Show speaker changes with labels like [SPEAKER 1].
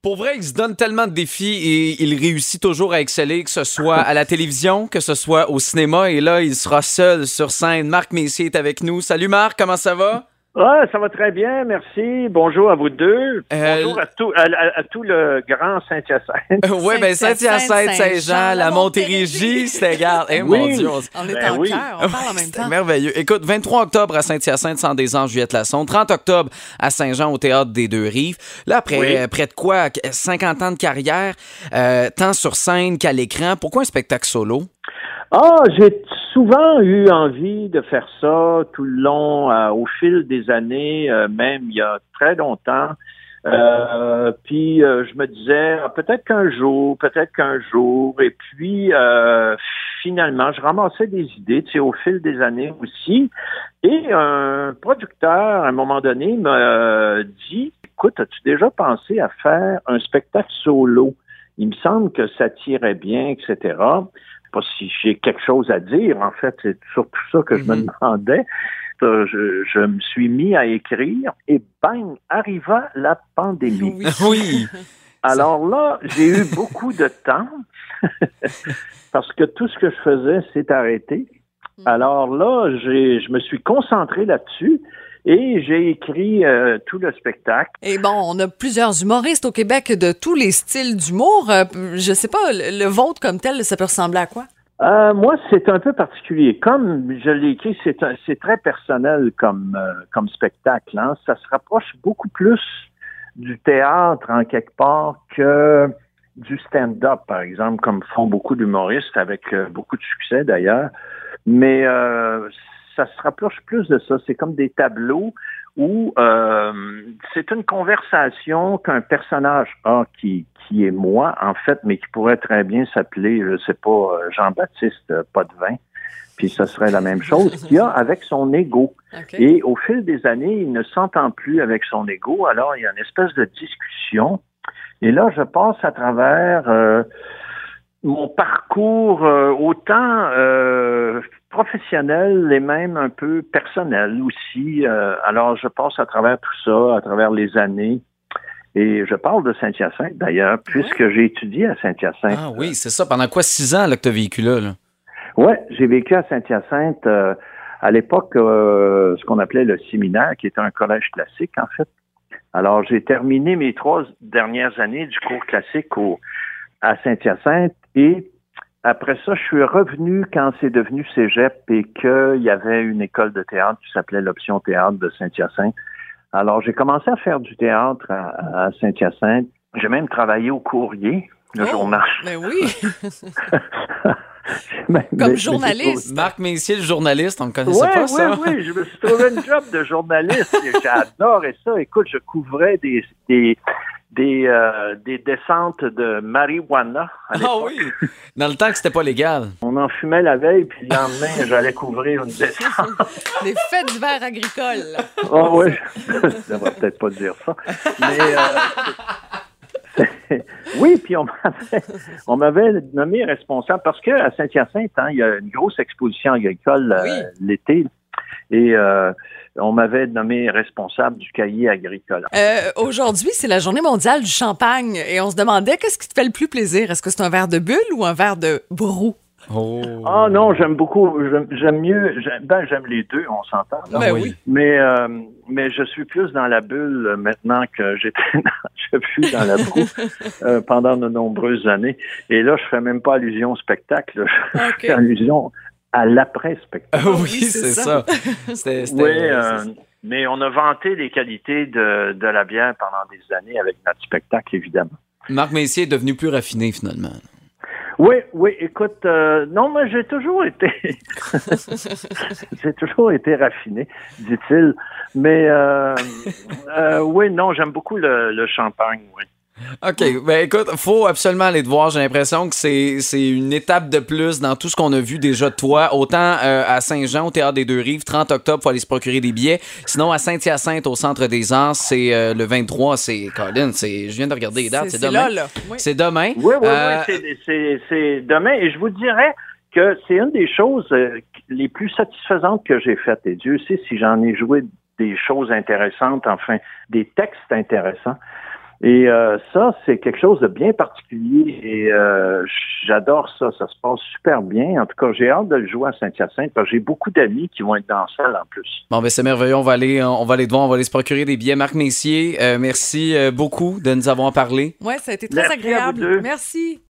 [SPEAKER 1] Pour vrai, il se donne tellement de défis et il réussit toujours à exceller, que ce soit à la télévision, que ce soit au cinéma. Et là, il sera seul sur scène. Marc Messier est avec nous. Salut Marc, comment ça va?
[SPEAKER 2] Ah, ça va très bien, merci. Bonjour à vous deux.
[SPEAKER 1] Euh,
[SPEAKER 2] Bonjour à tout, à, à- à tout le grand Saint-Hyacinthe.
[SPEAKER 1] oui, ben
[SPEAKER 3] Saint-Hyacinthe,
[SPEAKER 1] Saint-Jean, la Montérégie, c'était, eh, mon
[SPEAKER 2] Oui.
[SPEAKER 1] Dieu, on-
[SPEAKER 3] On est
[SPEAKER 2] Ben
[SPEAKER 3] en
[SPEAKER 2] oui.
[SPEAKER 3] cœur, on parle en même temps.
[SPEAKER 1] merveilleux. Écoute, 23 octobre à Saint-Hyacinthe, sans des anges, Juliette Lassonde. 30 octobre à Saint-Jean, au Théâtre des Deux-Rives. Là, après
[SPEAKER 2] Oui.
[SPEAKER 1] euh, près de quoi? 50 ans de carrière, euh, tant sur scène qu'à l'écran. Pourquoi un spectacle solo?
[SPEAKER 2] Ah, j'ai souvent eu envie de faire ça tout le long, euh, au fil des années, euh, même il y a très longtemps. Euh, puis euh, je me disais ah, peut-être qu'un jour, peut-être qu'un jour. Et puis finalement, je ramassais des idées, tu sais, au fil des années aussi. Et un producteur, à un moment donné, m'a dit Écoute, as-tu déjà pensé à faire un spectacle solo? Il me semble que ça tirait bien, etc. Je sais pas si j'ai quelque chose à dire. En fait, c'est surtout ça que je me
[SPEAKER 1] Mhm.
[SPEAKER 2] demandais. Euh, Je, je me suis mis à écrire et bang, arriva la pandémie.
[SPEAKER 3] Oui.
[SPEAKER 1] Oui.
[SPEAKER 2] Alors là, j'ai eu beaucoup de temps parce que tout ce que je faisais s'est arrêté.
[SPEAKER 3] Mhm.
[SPEAKER 2] Alors là, j'ai, je me suis concentré là-dessus et j'ai écrit euh, tout le spectacle.
[SPEAKER 3] Et bon, on a plusieurs humoristes au Québec de tous les styles d'humour. Euh, je sais pas, le, le vôtre comme tel, ça peut ressembler à quoi?
[SPEAKER 2] Euh, moi, c'est un peu particulier. Comme je l'ai écrit, c'est, un- c'est très personnel comme, euh, comme spectacle. Hein. Ça se rapproche beaucoup plus du théâtre en quelque part que du stand-up, par exemple, comme font beaucoup d'humoristes avec euh, beaucoup de succès d'ailleurs. Mais ça se rapproche plus de ça. C'est comme des tableaux où euh, c'est une conversation qu'un personnage a qui, qui est moi, en fait, mais qui pourrait très bien s'appeler, je sais pas, euh, Jean-Baptiste Potvin. Puis ce serait la même chose qu'il a avec son ego. Et au fil des années, il ne s'entend plus avec son ego. Alors, il y a une espèce de discussion. Et là, je passe à travers euh, mon parcours euh, autant euh, professionnel et même un peu personnel aussi. Euh, alors, je passe à travers tout ça, à travers les années. Et je parle de Saint-Hyacinthe, d'ailleurs, puisque j'ai étudié à Saint-Hyacinthe.
[SPEAKER 1] Ah oui, c'est ça. Pendant quoi six ans là, que tu as vécu là? là?
[SPEAKER 2] Ouais, j'ai vécu à Saint-Hyacinthe euh, à l'époque euh, ce qu'on appelait le séminaire, qui était un collège classique en fait. Alors j'ai terminé mes trois dernières années du cours classique au, à Saint-Hyacinthe et après ça, je suis revenu quand c'est devenu cégep et qu'il y avait une école de théâtre qui s'appelait l'option théâtre de Saint-Hyacinthe. Alors j'ai commencé à faire du théâtre à, à Saint-Hyacinthe. J'ai même travaillé au courrier, le
[SPEAKER 3] Oh,
[SPEAKER 2] journal.
[SPEAKER 3] Ben oui,
[SPEAKER 2] Mais-
[SPEAKER 3] comme
[SPEAKER 2] mais-
[SPEAKER 3] journaliste.
[SPEAKER 1] Marc Messier, le journaliste, on ne connaissait
[SPEAKER 2] Ouais,
[SPEAKER 1] pas
[SPEAKER 2] ouais,
[SPEAKER 1] ça?
[SPEAKER 2] oui, je me suis trouvé une job de journaliste. et J'adorais ça. Écoute, je couvrais des des des, euh, des descentes de marijuana.
[SPEAKER 1] Ah oui, dans le temps que c'était pas légal.
[SPEAKER 2] On en fumait la veille, puis le lendemain, j'allais couvrir une descente.
[SPEAKER 3] Des fêtes d'hiver agricoles.
[SPEAKER 2] Ah oui, je devrais peut-être pas dire ça. Mais euh, oui, puis on m'avait, on m'avait nommé responsable parce que à Saint-Hyacinthe, hein, il y a une grosse exposition agricole euh,
[SPEAKER 3] Oui.
[SPEAKER 2] l'été. Et euh, on m'avait nommé responsable du cahier agricole.
[SPEAKER 3] Euh, Aujourd'hui, c'est la journée mondiale du champagne et on se demandait qu'est-ce qui te fait le plus plaisir? Est-ce que c'est un verre de bulle ou un verre de brou?
[SPEAKER 1] Oh.
[SPEAKER 2] Ah non, j'aime beaucoup, j'aime, mieux, j'aime, ben j'aime les deux, on s'entend. là.
[SPEAKER 3] Ben
[SPEAKER 1] oui.
[SPEAKER 2] Mais euh, mais je suis plus dans la bulle maintenant que j'étais, dans- je fus dans la broue euh, pendant de nombreuses années. Et là, je fais même pas allusion au spectacle, je fais allusion à l'après-spectacle.
[SPEAKER 1] Ah
[SPEAKER 3] oui, c'est
[SPEAKER 1] c'est
[SPEAKER 3] ça.
[SPEAKER 1] ça. C'était- c'était-
[SPEAKER 2] Oui, euh, mais on a vanté les qualités de, de la bière pendant des années avec notre spectacle, évidemment.
[SPEAKER 1] Marc Messier est devenu plus raffiné finalement.
[SPEAKER 2] Oui, oui, écoute, euh, non, moi j'ai toujours été, j'ai toujours été raffiné, dit-il. Mais euh, euh, oui, non, j'aime beaucoup le, le champagne. Oui.
[SPEAKER 1] OK. Ben écoute, faut absolument aller te voir. J'ai l'impression que c'est c'est une étape de plus dans tout ce qu'on a vu déjà de toi. Autant euh, à Saint-Jean, au Théâtre des Deux-Rives, 30 octobre, faut aller se procurer des billets. Sinon, à Saint-Hyacinthe, au Centre des Arts, c'est euh, le 23. C'est, Colin, c'est, je viens de regarder les dates. C'est, demain.
[SPEAKER 3] là, là. Oui.
[SPEAKER 1] C'est demain.
[SPEAKER 2] Oui, oui,
[SPEAKER 1] Euh,
[SPEAKER 2] oui, c'est- c'est- c'est demain. Et je vous dirais que c'est une des choses euh, les plus satisfaisantes que j'ai faites. Et Dieu sait si j'en ai joué des choses intéressantes, enfin, des textes intéressants. Et euh, ça, c'est quelque chose de bien particulier et euh, j'adore ça. Ça se passe super bien. En tout cas, j'ai hâte de le jouer à Saint-Hyacinthe parce que j'ai beaucoup d'amis qui vont être dans la salle en plus.
[SPEAKER 1] Bon, ben c'est merveilleux. On va aller, on va aller devant, on va aller se procurer des billets. Marc Messier, merci beaucoup de nous avoir parlé.
[SPEAKER 3] Oui, ça a été très
[SPEAKER 2] Merci à vous
[SPEAKER 3] agréable.
[SPEAKER 2] deux.
[SPEAKER 3] Merci.